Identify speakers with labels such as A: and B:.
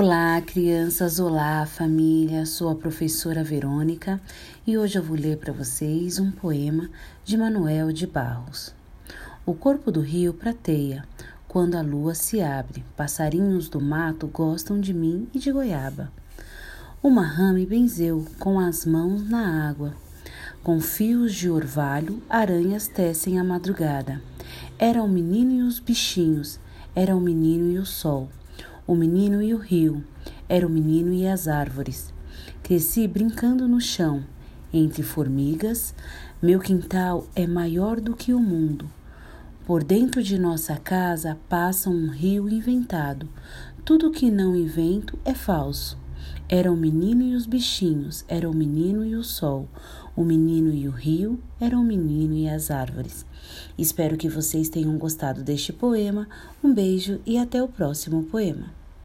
A: Olá, crianças! Olá, família! Sou a professora Verônica e hoje eu vou ler para vocês um poema de Manuel de Barros. O corpo do rio prateia quando a lua se abre. Passarinhos do mato gostam de mim e de goiaba. Uma rã me benzeu com as mãos na água. Com fios de orvalho, aranhas tecem a madrugada. Era o menino e os bichinhos, era o menino e o sol o menino e o rio, era o menino e as árvores. Cresci brincando no chão, entre formigas. Meu quintal é maior do que o mundo. Por dentro de nossa casa passa um rio inventado. Tudo que não invento é falso. Era o menino e os bichinhos, era o menino e o sol, o menino e o rio, era o menino e as árvores. Espero que vocês tenham gostado deste poema. Um beijo e até o próximo poema.